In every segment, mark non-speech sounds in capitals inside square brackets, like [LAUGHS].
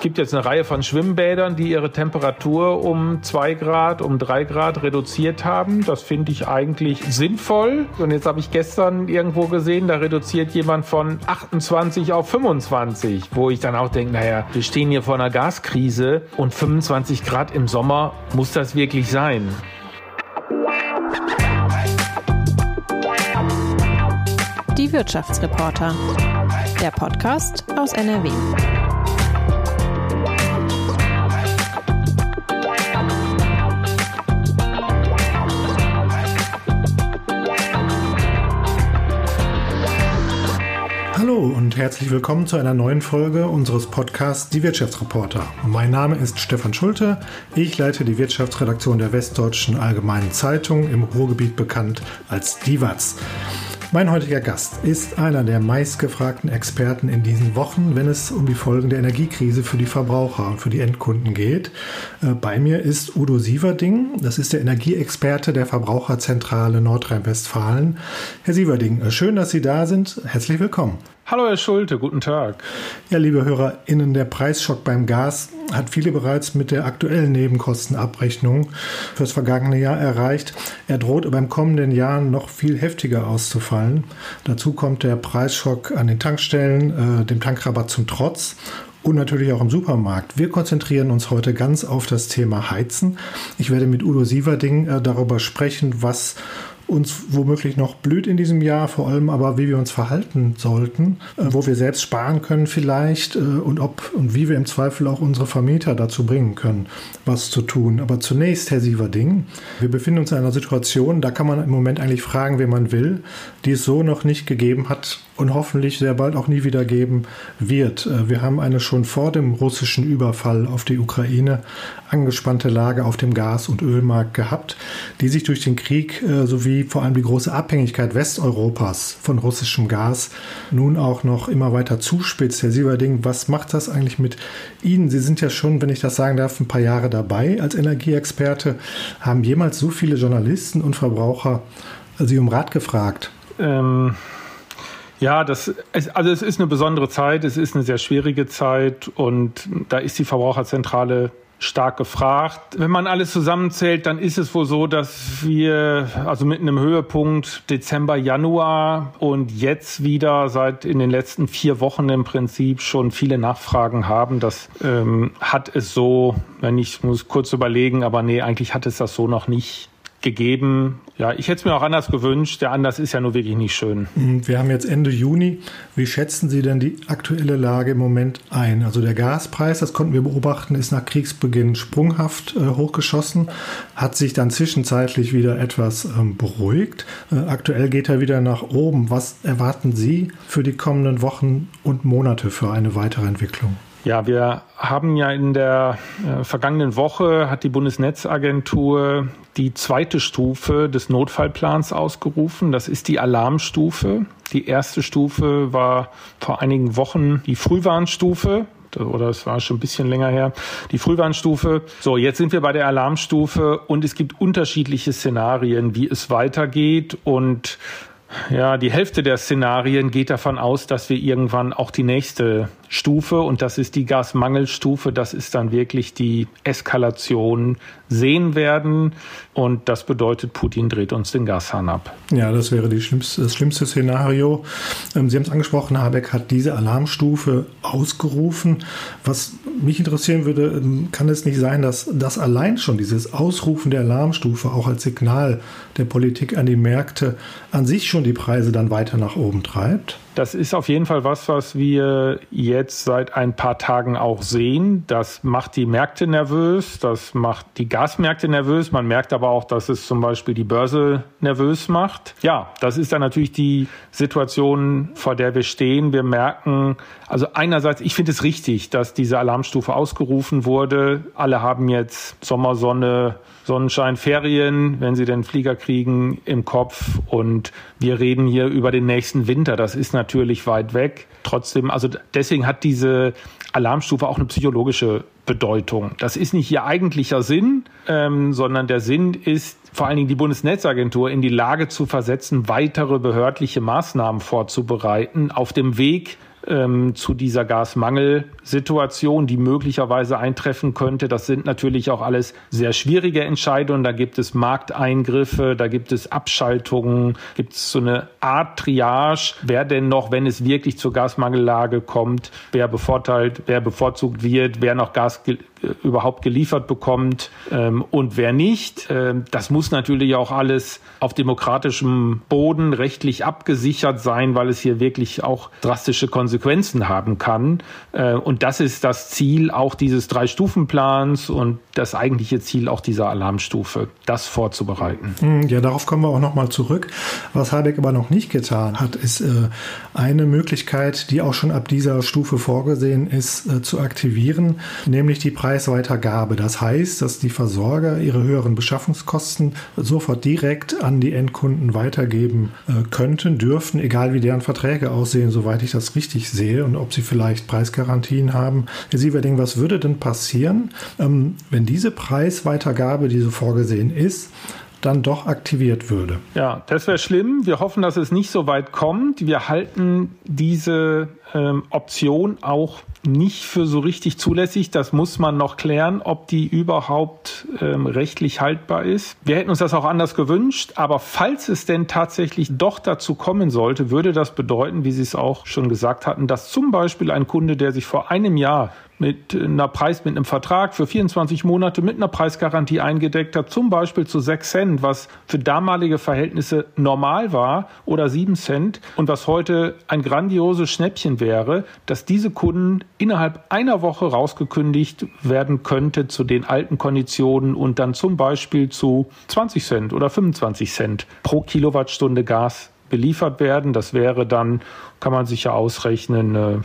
Es gibt jetzt eine Reihe von Schwimmbädern, die ihre Temperatur um zwei Grad, um drei Grad reduziert haben. Das finde ich eigentlich sinnvoll. Und jetzt habe ich gestern irgendwo gesehen, da reduziert jemand von 28 auf 25, wo ich dann auch denke, naja, wir stehen hier vor einer Gaskrise und 25 Grad im Sommer, muss das wirklich sein? Die Wirtschaftsreporter. Der Podcast aus NRW. Und herzlich willkommen zu einer neuen Folge unseres Podcasts Die Wirtschaftsreporter. Mein Name ist Stefan Schulte. Ich leite die Wirtschaftsredaktion der Westdeutschen Allgemeinen Zeitung im Ruhrgebiet bekannt als DIVAZ. Mein heutiger Gast ist einer der meistgefragten Experten in diesen Wochen, wenn es um die Folgen der Energiekrise für die Verbraucher und für die Endkunden geht. Äh, bei mir ist Udo Sieverding, das ist der Energieexperte der Verbraucherzentrale Nordrhein-Westfalen. Herr Sieverding, äh, schön, dass Sie da sind. Herzlich willkommen. Hallo Herr Schulte, guten Tag. Ja, liebe HörerInnen, der Preisschock beim Gas hat viele bereits mit der aktuellen Nebenkostenabrechnung fürs vergangene Jahr erreicht. Er droht beim kommenden Jahr noch viel heftiger auszufallen. Dazu kommt der Preisschock an den Tankstellen, äh, dem Tankrabatt zum Trotz und natürlich auch im Supermarkt. Wir konzentrieren uns heute ganz auf das Thema Heizen. Ich werde mit Udo Sieverding äh, darüber sprechen, was uns womöglich noch blüht in diesem Jahr, vor allem aber, wie wir uns verhalten sollten, äh, wo wir selbst sparen können vielleicht äh, und ob und wie wir im Zweifel auch unsere Vermieter dazu bringen können, was zu tun. Aber zunächst, Herr Sieverding, wir befinden uns in einer Situation, da kann man im Moment eigentlich fragen, wen man will, die es so noch nicht gegeben hat und hoffentlich sehr bald auch nie wieder geben wird. Äh, wir haben eine schon vor dem russischen Überfall auf die Ukraine angespannte Lage auf dem Gas- und Ölmarkt gehabt, die sich durch den Krieg äh, sowie vor allem die große Abhängigkeit Westeuropas von russischem Gas nun auch noch immer weiter zuspitzt. Herr Sieverding, was macht das eigentlich mit Ihnen? Sie sind ja schon, wenn ich das sagen darf, ein paar Jahre dabei als Energieexperte. Haben jemals so viele Journalisten und Verbraucher Sie um Rat gefragt? Ähm ja, das also es ist eine besondere Zeit, es ist eine sehr schwierige Zeit und da ist die Verbraucherzentrale stark gefragt. Wenn man alles zusammenzählt, dann ist es wohl so, dass wir also mit einem Höhepunkt Dezember, Januar und jetzt wieder seit in den letzten vier Wochen im Prinzip schon viele Nachfragen haben. Das ähm, hat es so, wenn ich muss kurz überlegen, aber nee, eigentlich hat es das so noch nicht gegeben. Ja, ich hätte es mir auch anders gewünscht. Der Anders ist ja nur wirklich nicht schön. Mhm, wir haben jetzt Ende Juni. Wie schätzen Sie denn die aktuelle Lage im Moment ein? Also der Gaspreis, das konnten wir beobachten, ist nach Kriegsbeginn sprunghaft äh, hochgeschossen, hat sich dann zwischenzeitlich wieder etwas ähm, beruhigt. Äh, aktuell geht er wieder nach oben. Was erwarten Sie für die kommenden Wochen und Monate für eine weitere Entwicklung? Ja, wir haben ja in der äh, vergangenen Woche hat die Bundesnetzagentur die zweite Stufe des Notfallplans ausgerufen. Das ist die Alarmstufe. Die erste Stufe war vor einigen Wochen die Frühwarnstufe oder es war schon ein bisschen länger her, die Frühwarnstufe. So, jetzt sind wir bei der Alarmstufe und es gibt unterschiedliche Szenarien, wie es weitergeht und ja, die Hälfte der Szenarien geht davon aus, dass wir irgendwann auch die nächste Stufe und das ist die Gasmangelstufe. Das ist dann wirklich die Eskalation sehen werden und das bedeutet, Putin dreht uns den Gashahn ab. Ja, das wäre schlimmste, das schlimmste Szenario. Ähm, Sie haben es angesprochen, Habeck hat diese Alarmstufe ausgerufen. Was mich interessieren würde, ähm, kann es nicht sein, dass das allein schon dieses Ausrufen der Alarmstufe auch als Signal der Politik an die Märkte an sich schon die Preise dann weiter nach oben treibt? Das ist auf jeden Fall was, was wir jetzt seit ein paar Tagen auch sehen. Das macht die Märkte nervös, das macht die Gasmärkte nervös. Man merkt aber auch, dass es zum Beispiel die Börse nervös macht. Ja, das ist dann natürlich die Situation, vor der wir stehen. Wir merken, also einerseits, ich finde es richtig, dass diese Alarmstufe ausgerufen wurde. Alle haben jetzt Sommersonne, Sonnenschein, Ferien, wenn sie den Flieger kriegen, im Kopf. Und wir reden hier über den nächsten Winter. Das ist natürlich weit weg. Trotzdem, also deswegen hat diese Alarmstufe auch eine psychologische Bedeutung. Das ist nicht ihr eigentlicher Sinn, ähm, sondern der Sinn ist, vor allen Dingen die Bundesnetzagentur in die Lage zu versetzen, weitere behördliche Maßnahmen vorzubereiten auf dem Weg ähm, zu dieser Gasmangelsituation, die möglicherweise eintreffen könnte. Das sind natürlich auch alles sehr schwierige Entscheidungen. Da gibt es Markteingriffe, da gibt es Abschaltungen, gibt es so eine Art Triage. Wer denn noch, wenn es wirklich zur Gasmangellage kommt, wer bevorteilt, wer bevorzugt wird, wer noch Gas ge überhaupt geliefert bekommt ähm, und wer nicht. Ähm, das muss natürlich auch alles auf demokratischem Boden rechtlich abgesichert sein, weil es hier wirklich auch drastische Konsequenzen haben kann. Äh, und das ist das Ziel auch dieses Drei-Stufen-Plans und das eigentliche Ziel auch dieser Alarmstufe, das vorzubereiten. Hm, ja, darauf kommen wir auch nochmal zurück. Was Habeck aber noch nicht getan hat, ist äh, eine Möglichkeit, die auch schon ab dieser Stufe vorgesehen ist, äh, zu aktivieren, nämlich die Preisweitergabe. Das heißt, dass die Versorger ihre höheren Beschaffungskosten sofort direkt an die Endkunden weitergeben könnten, dürften, egal wie deren Verträge aussehen, soweit ich das richtig sehe und ob sie vielleicht Preisgarantien haben. Herr Sieverding, was würde denn passieren, ähm, wenn diese Preisweitergabe, die so vorgesehen ist, dann doch aktiviert würde. Ja, das wäre schlimm. Wir hoffen, dass es nicht so weit kommt. Wir halten diese ähm, Option auch nicht für so richtig zulässig. Das muss man noch klären, ob die überhaupt ähm, rechtlich haltbar ist. Wir hätten uns das auch anders gewünscht, aber falls es denn tatsächlich doch dazu kommen sollte, würde das bedeuten, wie Sie es auch schon gesagt hatten, dass zum Beispiel ein Kunde, der sich vor einem Jahr mit einer Preis, mit einem Vertrag für 24 Monate mit einer Preisgarantie eingedeckt hat, zum Beispiel zu 6 Cent, was für damalige Verhältnisse normal war, oder 7 Cent und was heute ein grandioses Schnäppchen wäre, dass diese Kunden innerhalb einer Woche rausgekündigt werden könnte zu den alten Konditionen und dann zum Beispiel zu 20 Cent oder 25 Cent pro Kilowattstunde Gas beliefert werden. Das wäre dann, kann man sich ja ausrechnen, äh,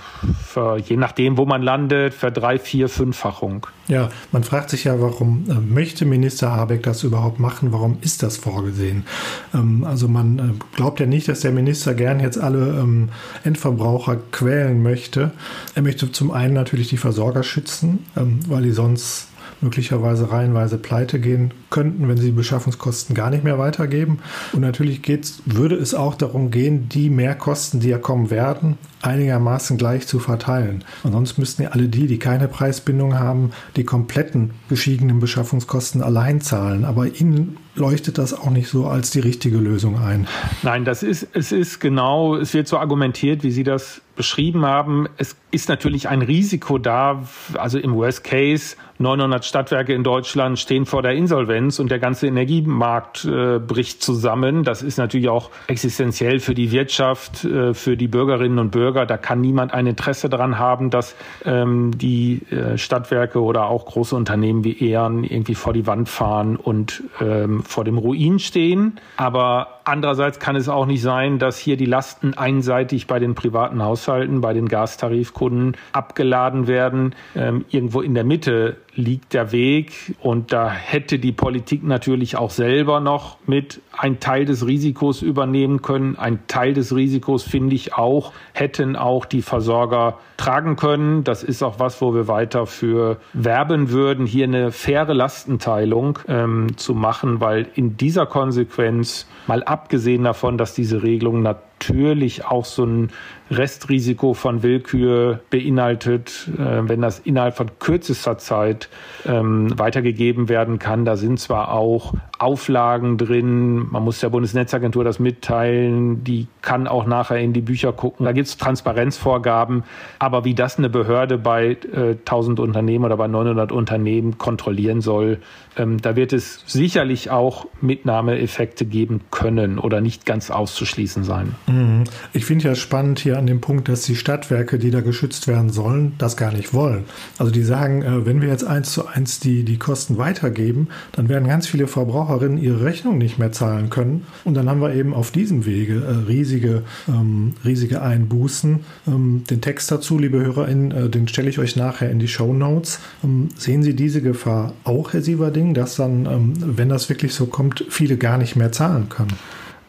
für, je nachdem, wo man landet, für drei, vier, fünffachung. Ja, man fragt sich ja, warum äh, möchte Minister Habeck das überhaupt machen? Warum ist das vorgesehen? Ähm, also man äh, glaubt ja nicht, dass der Minister gern jetzt alle ähm, Endverbraucher quälen möchte. Er möchte zum einen natürlich die Versorger schützen, ähm, weil die sonst möglicherweise reihenweise pleite gehen könnten, wenn sie die Beschaffungskosten gar nicht mehr weitergeben. Und natürlich geht's, würde es auch darum gehen, die Mehrkosten, die ja kommen werden, einigermaßen gleich zu verteilen. Ansonsten müssten ja alle die, die keine Preisbindung haben, die kompletten gestiegenen Beschaffungskosten allein zahlen. Aber Ihnen leuchtet das auch nicht so als die richtige Lösung ein. Nein, das ist, es ist genau, es wird so argumentiert, wie Sie das beschrieben haben. Es ist natürlich ein Risiko da, also im Worst Case 900 Stadtwerke in Deutschland stehen vor der Insolvenz und der ganze Energiemarkt äh, bricht zusammen. Das ist natürlich auch existenziell für die Wirtschaft, äh, für die Bürgerinnen und Bürger. Da kann niemand ein Interesse daran haben, dass ähm, die äh, Stadtwerke oder auch große Unternehmen wie E.ON irgendwie vor die Wand fahren und ähm, vor dem Ruin stehen. Aber andererseits kann es auch nicht sein, dass hier die Lasten einseitig bei den privaten Haushalten, bei den Gastarifkunden abgeladen werden. Ähm, irgendwo in der Mitte liegt der Weg und da hätte die Politik natürlich auch selber noch mit ein Teil des Risikos übernehmen können. Ein Teil des Risikos finde ich auch, hätten auch die Versorger tragen können. Das ist auch was, wo wir weiter für werben würden, hier eine faire Lastenteilung ähm, zu machen, weil in dieser Konsequenz, mal abgesehen davon, dass diese Regelung natürlich auch so ein Restrisiko von Willkür beinhaltet, äh, wenn das innerhalb von kürzester Zeit ähm, weitergegeben werden kann. Da sind zwar auch Auflagen drin, man muss der Bundesnetzagentur das mitteilen, die kann auch nachher in die Bücher gucken. Da gibt es Transparenzvorgaben, aber wie das eine Behörde bei äh, 1000 Unternehmen oder bei 900 Unternehmen kontrollieren soll, ähm, da wird es sicherlich auch Mitnahmeeffekte geben können oder nicht ganz auszuschließen sein. Mhm. Ich finde ja spannend hier an dem Punkt, dass die Stadtwerke, die da geschützt werden sollen, das gar nicht wollen. Also die sagen, äh, wenn wir jetzt eins zu eins die, die Kosten weitergeben, dann werden ganz viele Verbraucherinnen ihre Rechnung nicht mehr zahlen können. Und dann haben wir eben auf diesem Wege äh, riesige, ähm, riesige Einbußen. Ähm, den Text dazu, liebe HörerInnen, äh, den stelle ich euch nachher in die Show Notes. Ähm, sehen Sie diese Gefahr auch, Herr Sieverding, dass dann, wenn das wirklich so kommt, viele gar nicht mehr zahlen können?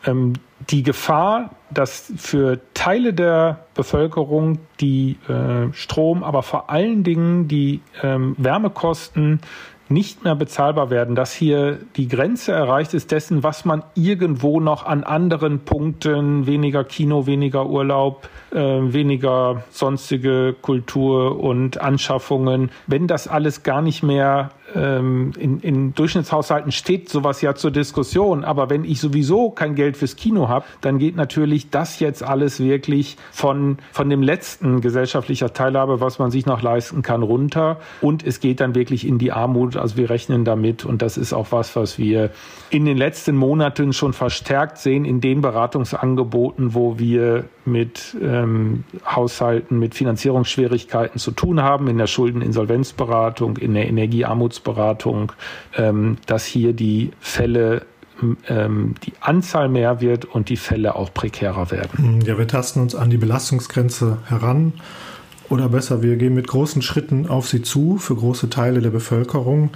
Ähm, die Gefahr, dass für Teile der Bevölkerung die äh, Strom, aber vor allen Dingen die ähm, Wärmekosten nicht mehr bezahlbar werden, dass hier die Grenze erreicht ist dessen, was man irgendwo noch an anderen Punkten, weniger Kino, weniger Urlaub, äh, weniger sonstige Kultur und Anschaffungen, wenn das alles gar nicht mehr in, in Durchschnittshaushalten steht sowas ja zur Diskussion. Aber wenn ich sowieso kein Geld fürs Kino habe, dann geht natürlich das jetzt alles wirklich von, von dem letzten gesellschaftlicher Teilhabe, was man sich noch leisten kann, runter. Und es geht dann wirklich in die Armut. Also wir rechnen damit. Und das ist auch was, was wir in den letzten Monaten schon verstärkt sehen in den Beratungsangeboten, wo wir mit ähm, Haushalten, mit Finanzierungsschwierigkeiten zu tun haben, in der Schuldeninsolvenzberatung, in der Energiearmutsberatung, ähm, dass hier die Fälle ähm, die Anzahl mehr wird und die Fälle auch prekärer werden. Ja, wir tasten uns an die Belastungsgrenze heran. Oder besser, wir gehen mit großen Schritten auf sie zu für große Teile der Bevölkerung.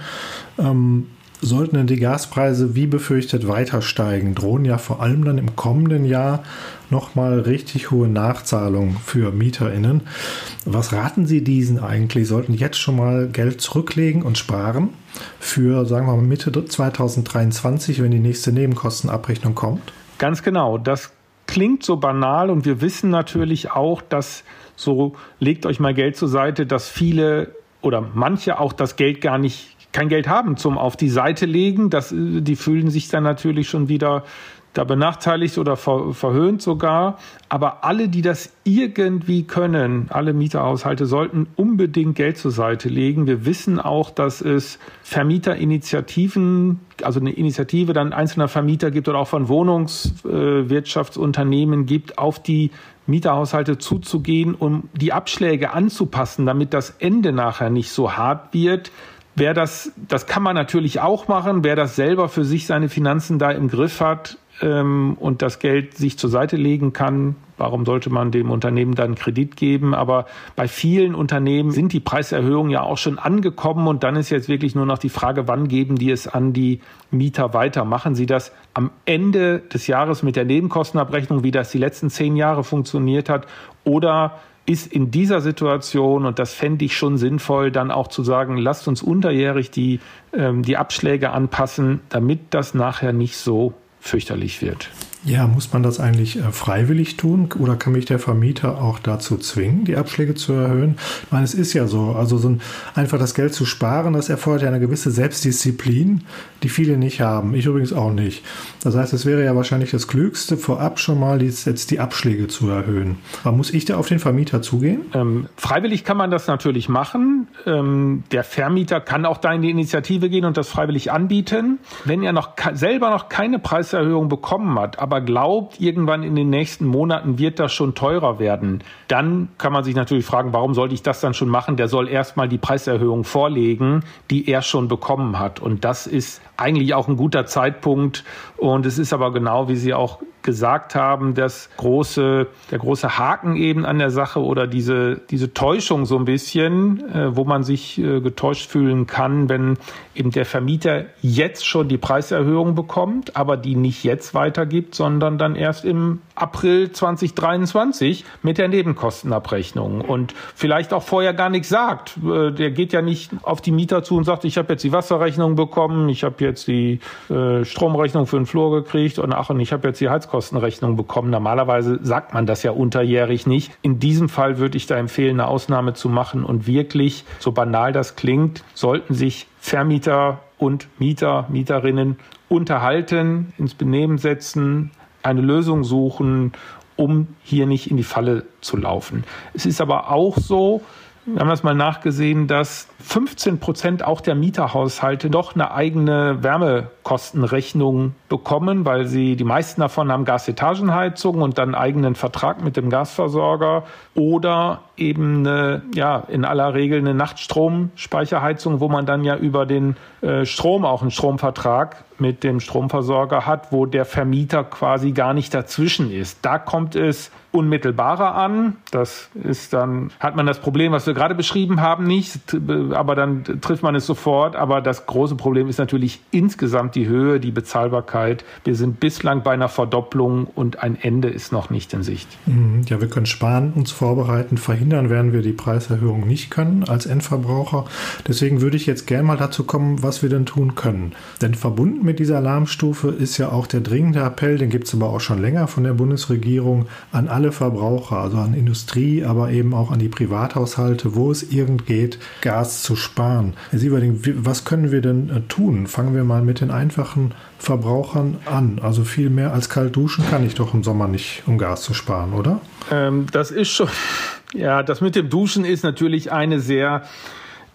Ähm, Sollten denn die Gaspreise wie befürchtet weiter steigen, drohen ja vor allem dann im kommenden Jahr nochmal richtig hohe Nachzahlungen für MieterInnen. Was raten Sie diesen eigentlich? Sollten jetzt schon mal Geld zurücklegen und sparen für, sagen wir mal, Mitte 2023, wenn die nächste Nebenkostenabrechnung kommt? Ganz genau. Das klingt so banal und wir wissen natürlich auch, dass so legt euch mal Geld zur Seite, dass viele oder manche auch das Geld gar nicht kein Geld haben zum auf die Seite legen. Das, die fühlen sich dann natürlich schon wieder da benachteiligt oder ver, verhöhnt sogar. Aber alle, die das irgendwie können, alle Mieterhaushalte sollten unbedingt Geld zur Seite legen. Wir wissen auch, dass es Vermieterinitiativen, also eine Initiative dann einzelner Vermieter gibt oder auch von Wohnungswirtschaftsunternehmen gibt, auf die Mieterhaushalte zuzugehen, um die Abschläge anzupassen, damit das Ende nachher nicht so hart wird. Wer das, das kann man natürlich auch machen. Wer das selber für sich seine Finanzen da im Griff hat ähm, und das Geld sich zur Seite legen kann, warum sollte man dem Unternehmen dann Kredit geben? Aber bei vielen Unternehmen sind die Preiserhöhungen ja auch schon angekommen und dann ist jetzt wirklich nur noch die Frage, wann geben die es an die Mieter weiter? Machen sie das am Ende des Jahres mit der Nebenkostenabrechnung, wie das die letzten zehn Jahre funktioniert hat? Oder ist in dieser Situation, und das fände ich schon sinnvoll, dann auch zu sagen, lasst uns unterjährig die, ähm, die Abschläge anpassen, damit das nachher nicht so fürchterlich wird. Ja, muss man das eigentlich äh, freiwillig tun oder kann mich der Vermieter auch dazu zwingen, die Abschläge zu erhöhen? Ich meine, es ist ja so, also so ein, einfach das Geld zu sparen, das erfordert ja eine gewisse Selbstdisziplin, die viele nicht haben. Ich übrigens auch nicht. Das heißt, es wäre ja wahrscheinlich das Klügste, vorab schon mal jetzt die Abschläge zu erhöhen. Aber muss ich da auf den Vermieter zugehen? Ähm, freiwillig kann man das natürlich machen. Ähm, der Vermieter kann auch da in die Initiative gehen und das freiwillig anbieten. Wenn er noch selber noch keine Preiserhöhung bekommen hat, aber glaubt, irgendwann in den nächsten Monaten wird das schon teurer werden, dann kann man sich natürlich fragen, warum sollte ich das dann schon machen? Der soll erstmal die Preiserhöhung vorlegen, die er schon bekommen hat. Und das ist eigentlich auch ein guter Zeitpunkt. Und es ist aber genau, wie Sie auch gesagt haben, das große, der große Haken eben an der Sache oder diese, diese Täuschung so ein bisschen, äh, wo man sich äh, getäuscht fühlen kann, wenn eben der Vermieter jetzt schon die Preiserhöhung bekommt, aber die nicht jetzt weitergibt, sondern dann erst im April 2023 mit der Nebenkostenabrechnung und vielleicht auch vorher gar nichts sagt. Äh, der geht ja nicht auf die Mieter zu und sagt, ich habe jetzt die Wasserrechnung bekommen, ich habe jetzt die äh, Stromrechnung für den Flur gekriegt und ach, und ich habe jetzt die Heizkostenrechnung bekommen. Normalerweise sagt man das ja unterjährig nicht. In diesem Fall würde ich da empfehlen, eine Ausnahme zu machen und wirklich, so banal das klingt, sollten sich Vermieter und Mieter, Mieterinnen unterhalten, ins Benehmen setzen, eine Lösung suchen, um hier nicht in die Falle zu laufen. Es ist aber auch so, wir haben das mal nachgesehen, dass 15 Prozent auch der Mieterhaushalte doch eine eigene Wärmekostenrechnung bekommen, weil sie, die meisten davon haben Gasetagenheizung und dann eigenen Vertrag mit dem Gasversorger oder eben eine, ja, in aller Regel eine Nachtstromspeicherheizung, wo man dann ja über den äh, Strom auch einen Stromvertrag mit dem Stromversorger hat, wo der Vermieter quasi gar nicht dazwischen ist. Da kommt es unmittelbarer an. Das ist dann, hat man das Problem, was wir gerade beschrieben haben, nicht, aber dann trifft man es sofort. Aber das große Problem ist natürlich insgesamt die Höhe, die Bezahlbarkeit. Wir sind bislang bei einer Verdopplung und ein Ende ist noch nicht in Sicht. Mhm. Ja, wir können sparen, uns vorbereiten. Verhindern werden wir die Preiserhöhung nicht können als Endverbraucher. Deswegen würde ich jetzt gerne mal dazu kommen, was wir denn tun können. Denn verbunden mit dieser Alarmstufe ist ja auch der dringende Appell, den gibt es aber auch schon länger von der Bundesregierung an alle alle Verbraucher, also an Industrie, aber eben auch an die Privathaushalte, wo es irgend geht, Gas zu sparen. Herr Sieverding, was können wir denn äh, tun? Fangen wir mal mit den einfachen Verbrauchern an. Also viel mehr als kalt duschen kann ich doch im Sommer nicht, um Gas zu sparen, oder? Ähm, das ist schon, ja, das mit dem Duschen ist natürlich eine sehr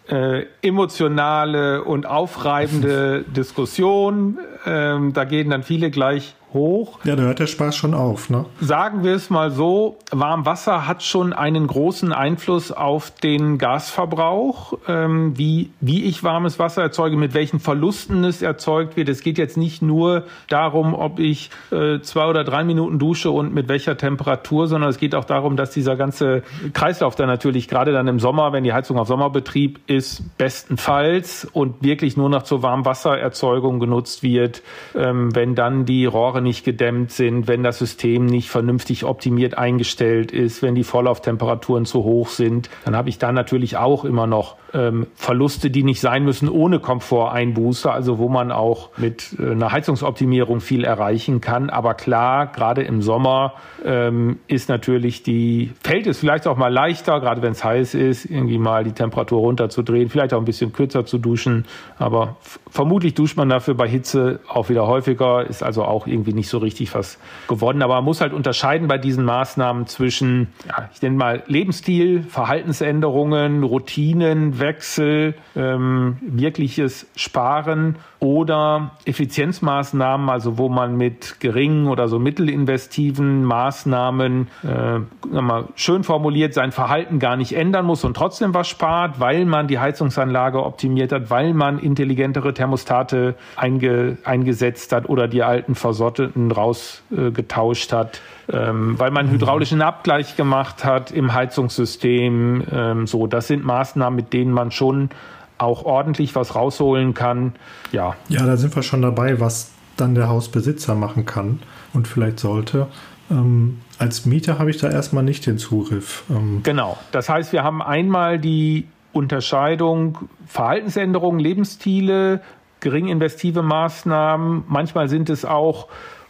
äh, emotionale und aufreibende [LAUGHS] Diskussion. Ähm, da gehen dann viele gleich hoch. Ja, da hört der Spaß schon auf, ne? Sagen wir es mal so, Warmwasser hat schon einen großen Einfluss auf den Gasverbrauch, ähm, wie, wie ich warmes Wasser erzeuge, mit welchen Verlusten es erzeugt wird. Es geht jetzt nicht nur darum, ob ich äh, zwei oder drei Minuten dusche und mit welcher Temperatur, sondern es geht auch darum, dass dieser ganze Kreislauf dann natürlich gerade dann im Sommer, wenn die Heizung auf Sommerbetrieb ist, bestenfalls und wirklich nur noch zur Warmwassererzeugung genutzt wird, ähm, wenn dann die Rohre nicht gedämmt sind, wenn das System nicht vernünftig optimiert eingestellt ist, wenn die Vorlauftemperaturen zu hoch sind, dann habe ich da natürlich auch immer noch ähm, Verluste, die nicht sein müssen ohne Komforteinbuße, also wo man auch mit äh, einer Heizungsoptimierung viel erreichen kann. Aber klar, gerade im Sommer ähm, ist natürlich die, fällt es vielleicht auch mal leichter, gerade wenn es heiß ist, irgendwie mal die Temperatur runterzudrehen, vielleicht auch ein bisschen kürzer zu duschen. Aber vermutlich duscht man dafür bei Hitze auch wieder häufiger, ist also auch irgendwie nicht so richtig was gewonnen. Aber man muss halt unterscheiden bei diesen Maßnahmen zwischen, ja, ich nenne mal Lebensstil, Verhaltensänderungen, Routinen, Wechsel, ähm, wirkliches Sparen oder Effizienzmaßnahmen, also wo man mit geringen oder so mittelinvestiven Maßnahmen äh, mal schön formuliert sein Verhalten gar nicht ändern muss und trotzdem was spart, weil man die Heizungsanlage optimiert hat, weil man intelligentere Thermostate einge, eingesetzt hat oder die alten versotteten rausgetauscht äh, hat, ähm, weil man hydraulischen Abgleich gemacht hat im Heizungssystem. Ähm, so, das sind Maßnahmen, mit denen man schon auch ordentlich was rausholen kann. Ja. Ja, da sind wir schon dabei, was dann der Hausbesitzer machen kann und vielleicht sollte. Ähm, als Mieter habe ich da erstmal nicht den Zugriff. Ähm genau. Das heißt, wir haben einmal die Unterscheidung Verhaltensänderungen, Lebensstile, gering investive Maßnahmen. Manchmal sind es auch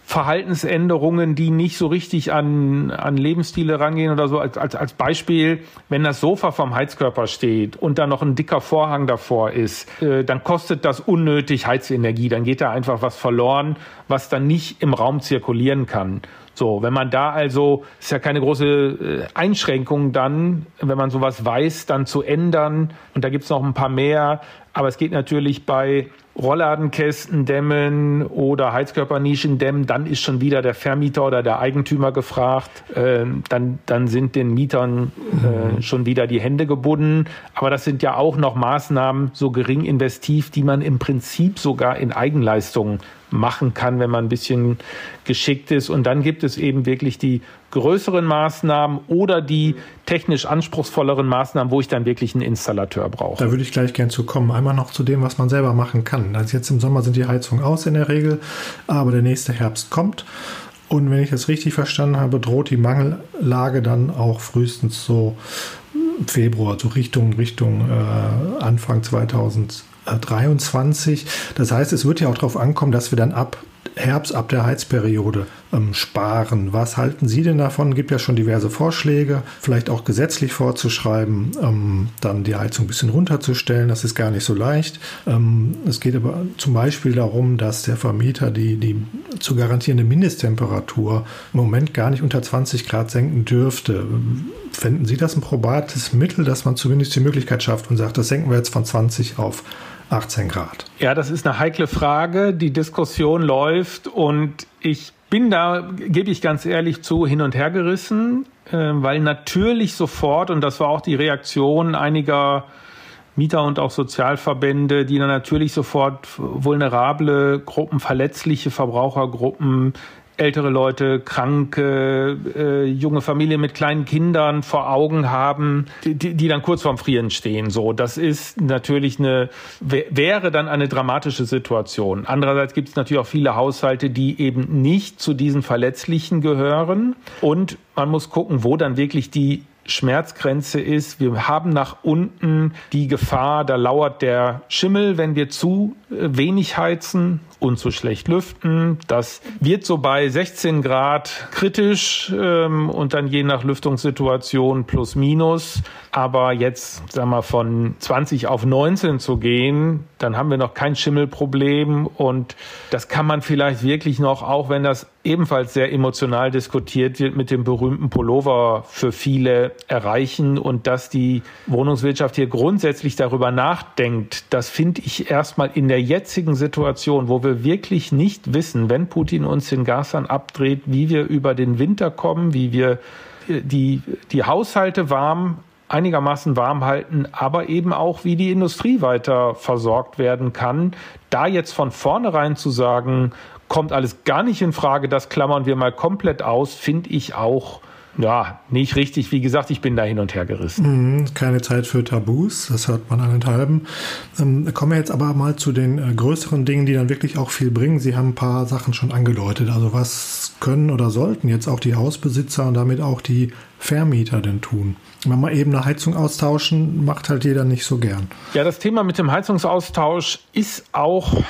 Verhaltensänderungen, die nicht so richtig an, an Lebensstile rangehen oder so. Als, als, als Beispiel, wenn das Sofa vom Heizkörper steht und da noch ein dicker Vorhang davor ist, äh, dann kostet das unnötig Heizenergie. Dann geht da einfach was verloren, was dann nicht im Raum zirkulieren kann. So, wenn man da also, ist ja keine große äh, Einschränkung dann, wenn man sowas weiß, dann zu ändern. Und da gibt's noch ein paar mehr. Aber es geht natürlich bei Rollladenkästen dämmen oder Heizkörpernischen dämmen, dann ist schon wieder der Vermieter oder der Eigentümer gefragt. Ähm, dann, dann sind den Mietern äh, schon wieder die Hände gebunden. Aber das sind ja auch noch Maßnahmen so gering investiv, die man im Prinzip sogar in Eigenleistungen machen kann, wenn man ein bisschen geschickt ist. Und dann gibt es eben wirklich die größeren Maßnahmen oder die technisch anspruchsvolleren Maßnahmen, wo ich dann wirklich einen Installateur brauche. Da würde ich gleich gern zu kommen. Einmal noch zu dem, was man selber machen kann. Also jetzt im Sommer sind die Heizungen aus in der Regel, aber der nächste Herbst kommt. Und wenn ich das richtig verstanden habe, droht die Mangellage dann auch frühestens so Februar, so Richtung, Richtung äh, Anfang 2023. Das heißt, es wird ja auch darauf ankommen, dass wir dann ab Herbst, ab der Heizperiode ähm, sparen. Was halten Sie denn davon? Gibt ja schon diverse Vorschläge, vielleicht auch gesetzlich vorzuschreiben, ähm, dann die Heizung ein bisschen runterzustellen. Das ist gar nicht so leicht. Ähm, es geht aber zum Beispiel darum, dass der Vermieter die, die zu garantierende Mindesttemperatur im Moment gar nicht unter 20 Grad senken dürfte. Fänden Sie das ein probates Mittel, dass man zumindest die Möglichkeit schafft und sagt, das senken wir jetzt von 20 auf 18 Grad? Ja, das ist eine heikle Frage. Die Diskussion läuft und ich bin da, gebe ich ganz ehrlich zu, hin und her gerissen, äh, weil natürlich sofort, und das war auch die Reaktion einiger Mieter und auch Sozialverbände, die dann natürlich sofort vulnerable Gruppen, verletzliche Verbrauchergruppen ältere Leute, Kranke, äh, junge Familien mit kleinen Kindern vor Augen haben, die, die dann kurz vorm Frieren stehen. So, das ist natürlich eine wäre dann eine dramatische Situation. Andererseits gibt es natürlich auch viele Haushalte, die eben nicht zu diesen Verletzlichen gehören. Und man muss gucken, wo dann wirklich die Schmerzgrenze ist. Wir haben nach unten die Gefahr, da lauert der Schimmel, wenn wir zu äh, wenig heizen und zu schlecht lüften. Das wird so bei 16 Grad kritisch ähm, und dann je nach Lüftungssituation plus minus. Aber jetzt, sagen wir, von 20 auf 19 zu gehen, dann haben wir noch kein Schimmelproblem. Und das kann man vielleicht wirklich noch, auch wenn das ebenfalls sehr emotional diskutiert wird, mit dem berühmten Pullover für viele erreichen. Und dass die Wohnungswirtschaft hier grundsätzlich darüber nachdenkt, das finde ich erstmal in der jetzigen Situation, wo wir wirklich nicht wissen, wenn Putin uns den Gasan abdreht, wie wir über den Winter kommen, wie wir die, die Haushalte warm einigermaßen warm halten, aber eben auch, wie die Industrie weiter versorgt werden kann. Da jetzt von vornherein zu sagen, kommt alles gar nicht in Frage, das klammern wir mal komplett aus, finde ich auch ja, nicht richtig. Wie gesagt, ich bin da hin und her gerissen. Mhm, keine Zeit für Tabus, das hört man allenthalben. Ähm, kommen wir jetzt aber mal zu den äh, größeren Dingen, die dann wirklich auch viel bringen. Sie haben ein paar Sachen schon angedeutet. Also was können oder sollten jetzt auch die Hausbesitzer und damit auch die Vermieter denn tun? Wenn man eben eine Heizung austauschen, macht halt jeder nicht so gern. Ja, das Thema mit dem Heizungsaustausch ist auch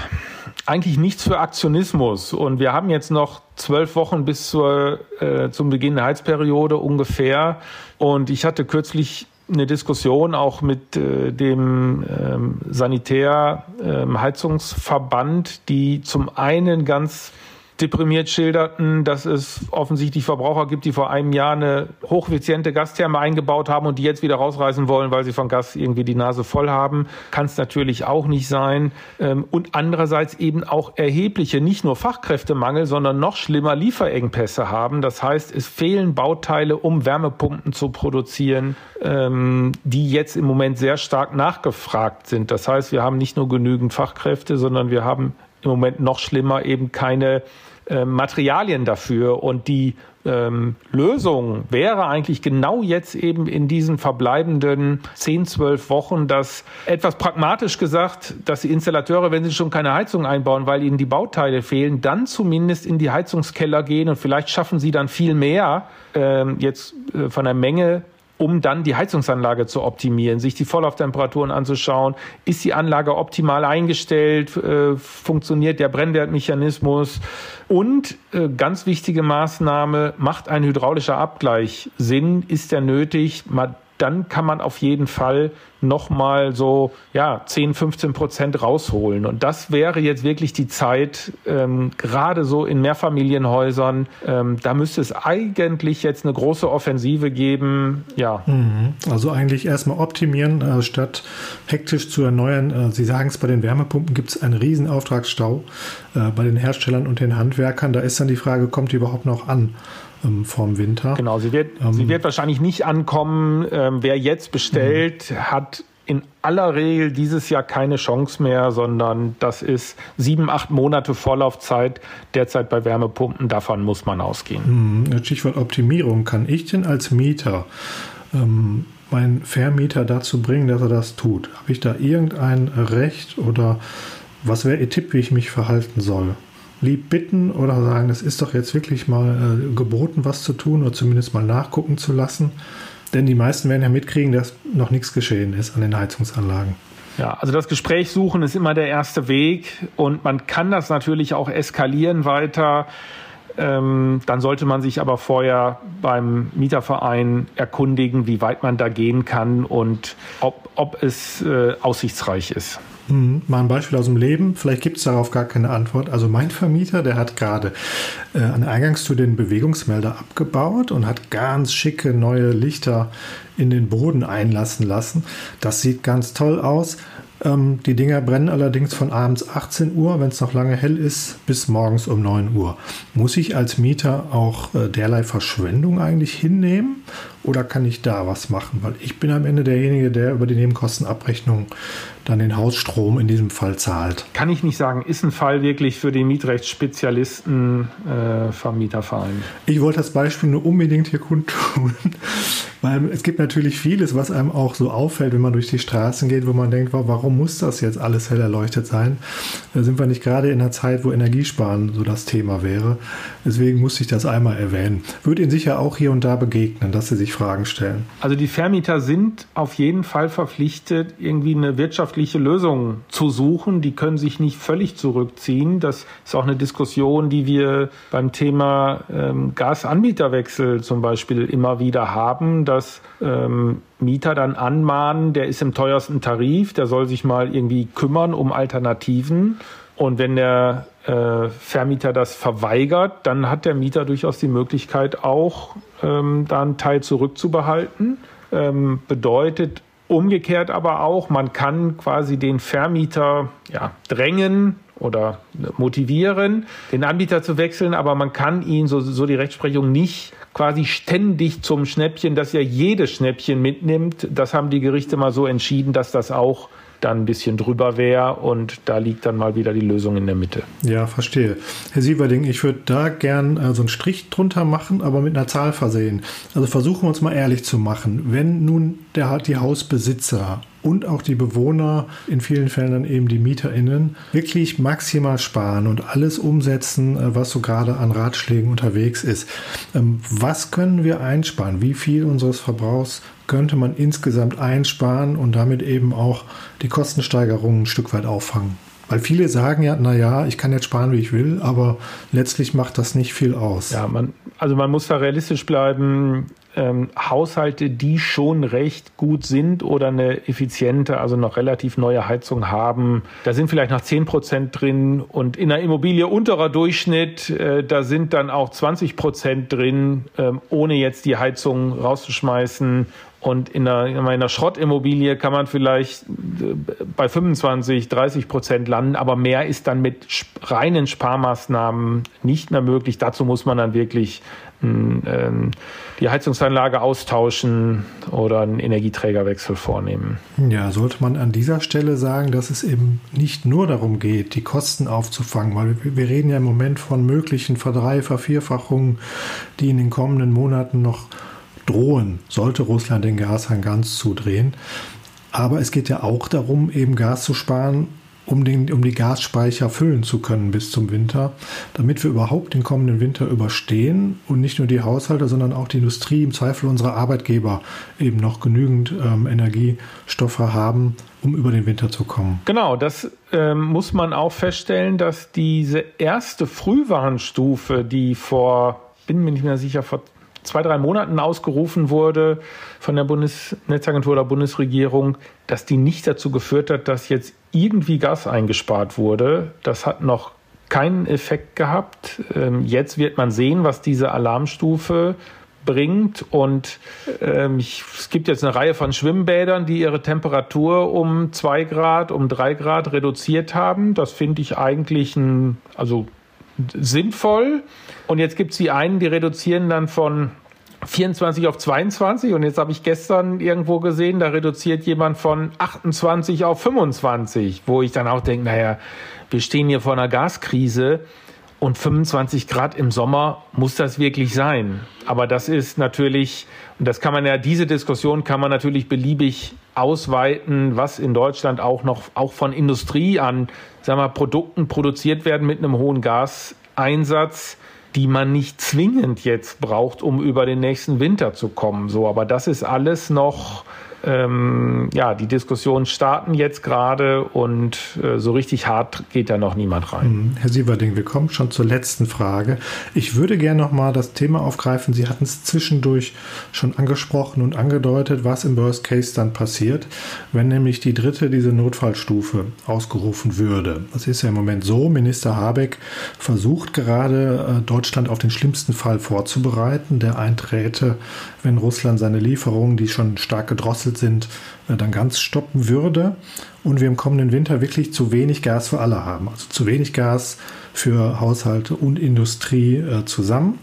eigentlich nichts für Aktionismus. Und wir haben jetzt noch zwölf Wochen bis zur, äh, zum Beginn der Heizperiode ungefähr. Und ich hatte kürzlich eine Diskussion auch mit äh, dem ähm, Sanitär-Heizungsverband, ähm, die zum einen ganz deprimiert schilderten, dass es offensichtlich Verbraucher gibt, die vor einem Jahr eine hocheffiziente Gastherme eingebaut haben und die jetzt wieder rausreißen wollen, weil sie von Gas irgendwie die Nase voll haben. Kann es natürlich auch nicht sein. Ähm, und andererseits eben auch erhebliche, nicht nur Fachkräftemangel, sondern noch schlimmer Lieferengpässe haben. Das heißt, es fehlen Bauteile, um Wärmepumpen zu produzieren, ähm, die jetzt im Moment sehr stark nachgefragt sind. Das heißt, wir haben nicht nur genügend Fachkräfte, sondern wir haben im Moment noch schlimmer eben keine äh, Materialien dafür. Und die ähm, Lösung wäre eigentlich genau jetzt eben in diesen verbleibenden 10, 12 Wochen, dass etwas pragmatisch gesagt, dass die Installateure, wenn sie schon keine Heizung einbauen, weil ihnen die Bauteile fehlen, dann zumindest in die Heizungskeller gehen und vielleicht schaffen sie dann viel mehr ähm, jetzt äh, von der Menge um dann die Heizungsanlage zu optimieren, sich die Vorlauftemperaturen anzuschauen. Ist die Anlage optimal eingestellt? Äh, funktioniert der Brennwertmechanismus? Und äh, ganz wichtige Maßnahme, macht ein hydraulischer Abgleich Sinn? Ist der nötig? Mal dann kann man auf jeden Fall nochmal so ja, 10, 15 Prozent rausholen. Und das wäre jetzt wirklich die Zeit, ähm, gerade so in Mehrfamilienhäusern, ähm, da müsste es eigentlich jetzt eine große Offensive geben. Ja. Mhm. Also eigentlich erstmal optimieren, äh, statt hektisch zu erneuern. Äh, Sie sagen es, bei den Wärmepumpen gibt es einen riesen Auftragsstau äh, bei den Herstellern und den Handwerkern. Da ist dann die Frage, kommt die überhaupt noch an? Ähm, vorm Winter. Genau, sie wird, ähm, sie wird wahrscheinlich nicht ankommen. Ähm, wer jetzt bestellt, mhm. hat in aller Regel dieses Jahr keine Chance mehr, sondern das ist sieben, acht Monate Vorlaufzeit derzeit bei Wärmepumpen. Davon muss man ausgehen. Mhm. Stichwort Optimierung. Kann ich denn als Mieter ähm, meinen Vermieter dazu bringen, dass er das tut? Habe ich da irgendein Recht oder was wäre Ihr Tipp, wie ich mich verhalten soll? Lieb bitten oder sagen, es ist doch jetzt wirklich mal äh, geboten, was zu tun oder zumindest mal nachgucken zu lassen. Denn die meisten werden ja mitkriegen, dass noch nichts geschehen ist an den Heizungsanlagen. Ja, also das Gespräch suchen ist immer der erste Weg und man kann das natürlich auch eskalieren weiter. Ähm, dann sollte man sich aber vorher beim Mieterverein erkundigen, wie weit man da gehen kann und ob, ob es äh, aussichtsreich ist. Mhm. Mal ein Beispiel aus dem Leben. Vielleicht gibt es darauf gar keine Antwort. Also mein Vermieter, der hat gerade äh, an der Eingangstür den Bewegungsmelder abgebaut und hat ganz schicke neue Lichter in den Boden einlassen lassen. Das sieht ganz toll aus. Ähm, die Dinger brennen allerdings von abends 18 Uhr, wenn es noch lange hell ist, bis morgens um 9 Uhr. Muss ich als Mieter auch äh, derlei Verschwendung eigentlich hinnehmen oder kann ich da was machen? Weil ich bin am Ende derjenige, der über die Nebenkostenabrechnung dann den Hausstrom in diesem Fall zahlt. Kann ich nicht sagen, ist ein Fall wirklich für den Mietrechtsspezialisten äh, Vermieterverein. Ich wollte das Beispiel nur unbedingt hier kundtun, [LAUGHS] weil es gibt natürlich vieles, was einem auch so auffällt, wenn man durch die Straßen geht, wo man denkt, warum muss das jetzt alles hell erleuchtet sein? Da sind wir nicht gerade in einer Zeit, wo Energiesparen so das Thema wäre. Deswegen musste ich das einmal erwähnen. Wird Ihnen sicher auch hier und da begegnen, dass Sie sich Fragen stellen. Also die Vermieter sind auf jeden Fall verpflichtet, irgendwie eine wirtschaftliche Lösung zu suchen. Die können sich nicht völlig zurückziehen. Das ist auch eine Diskussion, die wir beim Thema ähm, Gasanbieterwechsel zum Beispiel immer wieder haben, dass ähm, Mieter dann anmahnen, der ist im teuersten Tarif, der soll sich mal irgendwie kümmern um Alternativen. Und wenn der äh, Vermieter das verweigert, dann hat der Mieter durchaus die Möglichkeit auch, ähm, da Teil zurückzubehalten. Ähm, bedeutet umgekehrt aber auch, man kann quasi den Vermieter ja, drängen oder motivieren, den Anbieter zu wechseln, aber man kann ihn, so, so die Rechtsprechung, nicht quasi ständig zum Schnäppchen, dass er jedes Schnäppchen mitnimmt. Das haben die Gerichte mal so entschieden, dass das auch dann ein bisschen drüber wäre und da liegt dann mal wieder die Lösung in der Mitte. Ja, verstehe. Herr Sieverding, ich würde da gern äh, so einen Strich drunter machen, aber mit einer Zahl versehen. Also versuchen wir uns mal ehrlich zu machen. Wenn nun der, die Hausbesitzer und auch die Bewohner, in vielen Fällen dann eben die MieterInnen, wirklich maximal sparen und alles umsetzen, äh, was so gerade an Ratschlägen unterwegs ist. Ähm, was können wir einsparen? Wie viel unseres Verbrauchs könnte man insgesamt einsparen und damit eben auch die Kostensteigerungen ein Stück weit auffangen. Weil viele sagen ja, naja, ich kann jetzt sparen, wie ich will, aber letztlich macht das nicht viel aus. Ja, man, also man muss da realistisch bleiben. Ähm, Haushalte, die schon recht gut sind oder eine effiziente, also noch relativ neue Heizung haben, da sind vielleicht noch 10 Prozent drin und in der Immobilie unterer Durchschnitt, äh, da sind dann auch 20 Prozent drin, äh, ohne jetzt die Heizung rauszuschmeißen und in einer, in einer Schrottimmobilie kann man vielleicht äh, bei 25, 30 Prozent landen, aber mehr ist dann mit reinen Sparmaßnahmen nicht mehr möglich. Dazu muss man dann wirklich ähm, die Heizungsanlage austauschen oder einen Energieträgerwechsel vornehmen. Ja, sollte man an dieser Stelle sagen, dass es eben nicht nur darum geht, die Kosten aufzufangen, weil wir reden ja im Moment von möglichen Verdrei-, Vervierfachungen, die in den kommenden Monaten noch drohen, sollte Russland den Gashahn ganz zudrehen. Aber es geht ja auch darum, eben Gas zu sparen, um, den, um die Gasspeicher füllen zu können bis zum Winter, damit wir überhaupt den kommenden Winter überstehen und nicht nur die Haushalte, sondern auch die Industrie, im Zweifel unsere Arbeitgeber eben noch genügend ähm, Energiestoffe haben, um über den Winter zu kommen. Genau, das ähm, muss man auch feststellen, dass diese erste Frühwarnstufe, die vor, bin mir nicht mehr sicher, vor zwei, drei Monaten ausgerufen wurde von der Bundesnetzagentur oder Bundesregierung, dass die nicht dazu geführt hat, dass jetzt irgendwie Gas eingespart wurde. Das hat noch keinen Effekt gehabt. Ähm, jetzt wird man sehen, was diese Alarmstufe bringt. Und ähm, ich, es gibt jetzt eine Reihe von Schwimmbädern, die ihre Temperatur um zwei Grad, um drei Grad reduziert haben. Das finde ich eigentlich ein, also sinnvoll. Und jetzt gibt es die einen, die reduzieren dann von 24 auf 22 und jetzt habe ich gestern irgendwo gesehen, da reduziert jemand von 28 auf 25, wo ich dann auch denke, naja, wir stehen hier vor einer Gaskrise und 25 Grad im Sommer muss das wirklich sein. Aber das ist natürlich, und das kann man ja, diese Diskussion kann man natürlich beliebig ausweiten, was in Deutschland auch noch, auch von Industrie an, sagen wir, Produkten produziert werden mit einem hohen Gaseinsatz die man nicht zwingend jetzt braucht, um über den nächsten Winter zu kommen. So, aber das ist alles noch ähm, ja, die Diskussionen starten jetzt gerade und äh, so richtig hart geht da noch niemand rein. Mhm. Herr Sieverding, wir kommen schon zur letzten Frage. Ich würde gerne noch mal das Thema aufgreifen. Sie hatten es zwischendurch schon angesprochen und angedeutet, was im Worst Case dann passiert, wenn nämlich die dritte, diese Notfallstufe ausgerufen würde. Das ist ja im Moment so. Minister Habeck versucht gerade, äh, Deutschland auf den schlimmsten Fall vorzubereiten, der einträte, wenn Russland seine Lieferungen, die schon stark gedrosselt verdunstet sind, äh, dann ganz stoppen würde und wir im kommenden Winter wirklich zu wenig Gas für alle haben. Also zu wenig Gas für Haushalte und Industrie äh, zusammen.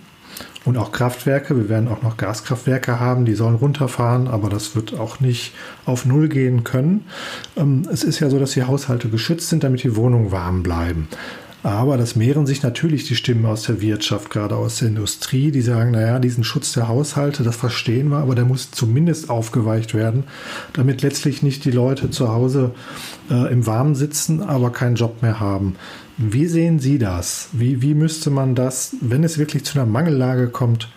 Und auch Kraftwerke. Wir werden auch noch Gaskraftwerke haben, die sollen runterfahren, aber das wird auch nicht auf Null gehen können. Ähm, es ist ja so, dass die Haushalte geschützt sind, damit die Wohnungen warm bleiben. Aber das mehren sich natürlich die Stimmen aus der Wirtschaft, gerade aus der Industrie, die sagen, naja, diesen Schutz der Haushalte, das verstehen wir, aber der muss zumindest aufgeweicht werden, damit letztlich nicht die Leute zu Hause äh, im Warmen sitzen, aber keinen Job mehr haben. Wie sehen Sie das? Wie, wie müsste man das, wenn es wirklich zu einer Mangellage kommt,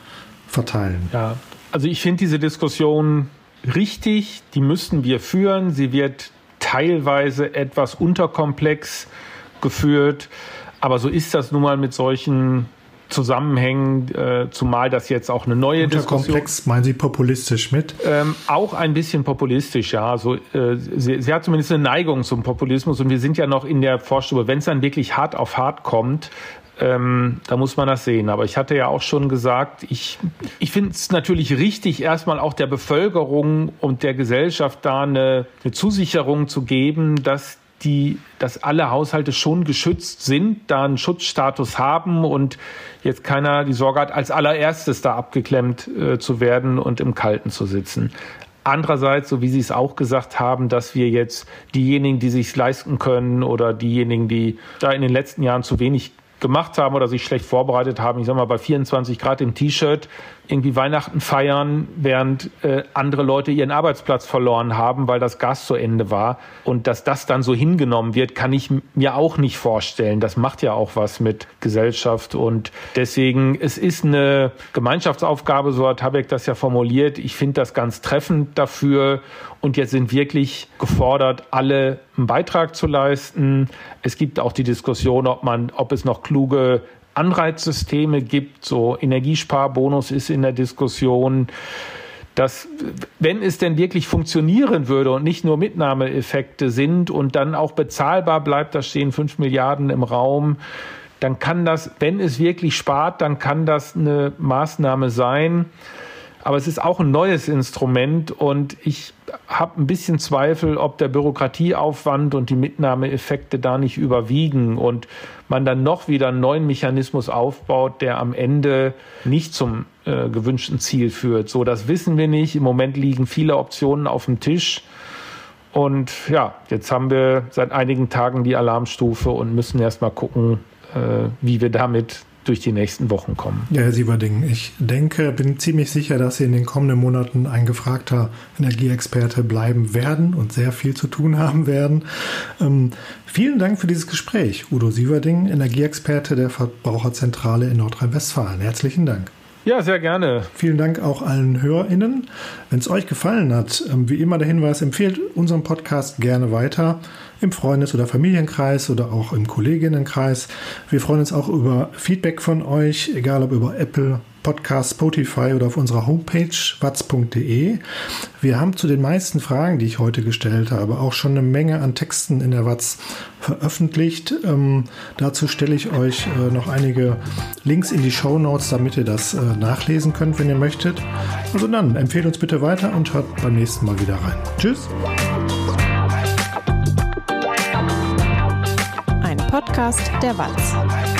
verteilen? Ja, also ich finde diese Diskussion richtig, die müssten wir führen. Sie wird teilweise etwas unterkomplex geführt. Aber so ist das nun mal mit solchen Zusammenhängen, äh, zumal das jetzt auch eine neue Unter Diskussion. Komplex meinen Sie populistisch mit? Ähm, auch ein bisschen populistisch, ja. So, äh, sie, sie, hat zumindest eine Neigung zum Populismus und wir sind ja noch in der Vorstube. Wenn es dann wirklich hart auf hart kommt, ähm, da muss man das sehen. Aber ich hatte ja auch schon gesagt, ich, ich finde es natürlich richtig, erstmal auch der Bevölkerung und der Gesellschaft da eine, eine Zusicherung zu geben, dass die, dass alle Haushalte schon geschützt sind, da einen Schutzstatus haben und jetzt keiner die Sorge hat, als allererstes da abgeklemmt äh, zu werden und im Kalten zu sitzen. Andererseits, so wie Sie es auch gesagt haben, dass wir jetzt diejenigen, die sich leisten können oder diejenigen, die da in den letzten Jahren zu wenig gemacht haben oder sich schlecht vorbereitet haben, ich sag mal bei 24 Grad im T-Shirt irgendwie Weihnachten feiern, während äh, andere Leute ihren Arbeitsplatz verloren haben, weil das Gas zu Ende war. Und dass das dann so hingenommen wird, kann ich mir auch nicht vorstellen. Das macht ja auch was mit Gesellschaft. Und deswegen, es ist eine Gemeinschaftsaufgabe, so hat Habeck das ja formuliert. Ich finde das ganz treffend dafür. Und jetzt sind wirklich gefordert, alle einen Beitrag zu leisten. Es gibt auch die Diskussion, ob man, ob es noch kluge Anreizsysteme gibt. So Energiesparbonus ist in der Diskussion. Dass, wenn es denn wirklich funktionieren würde und nicht nur Mitnahmeeffekte sind und dann auch bezahlbar bleibt, da stehen fünf Milliarden im Raum, dann kann das, wenn es wirklich spart, dann kann das eine Maßnahme sein. Aber es ist auch ein neues Instrument und ich habe ein bisschen Zweifel, ob der Bürokratieaufwand und die Mitnahmeeffekte da nicht überwiegen und man dann noch wieder einen neuen Mechanismus aufbaut, der am Ende nicht zum äh, gewünschten Ziel führt. So, das wissen wir nicht. Im Moment liegen viele Optionen auf dem Tisch. Und ja, jetzt haben wir seit einigen Tagen die Alarmstufe und müssen erst mal gucken, äh, wie wir damit durch die nächsten Wochen kommen. Ja, Herr Sieberding, ich denke, bin ziemlich sicher, dass Sie in den kommenden Monaten ein gefragter Energieexperte bleiben werden und sehr viel zu tun [LAUGHS] haben werden. Ähm, vielen Dank für dieses Gespräch. Udo Sieverding, Energieexperte der Verbraucherzentrale in Nordrhein-Westfalen. Herzlichen Dank. Ja, sehr gerne. Vielen Dank auch allen HörerInnen. Wenn es euch gefallen hat, ähm, wie immer der Hinweis, empfehlt unseren Podcast gerne weiter im Freundes- oder Familienkreis oder auch im Kolleginnenkreis. Wir freuen uns auch über Feedback von euch, egal ob über Apple, Podcast, Spotify oder auf unserer Homepage watz.de. Wir haben zu den meisten Fragen, die ich heute gestellt habe, auch schon eine Menge an Texten in der Watz veröffentlicht. Ähm, dazu stelle ich euch äh, noch einige Links in die Show Notes, damit ihr das äh, nachlesen könnt, wenn ihr möchtet. Also dann, empfehlt uns bitte weiter und hört beim nächsten Mal wieder rein. Tschüss! Podcast der Walz.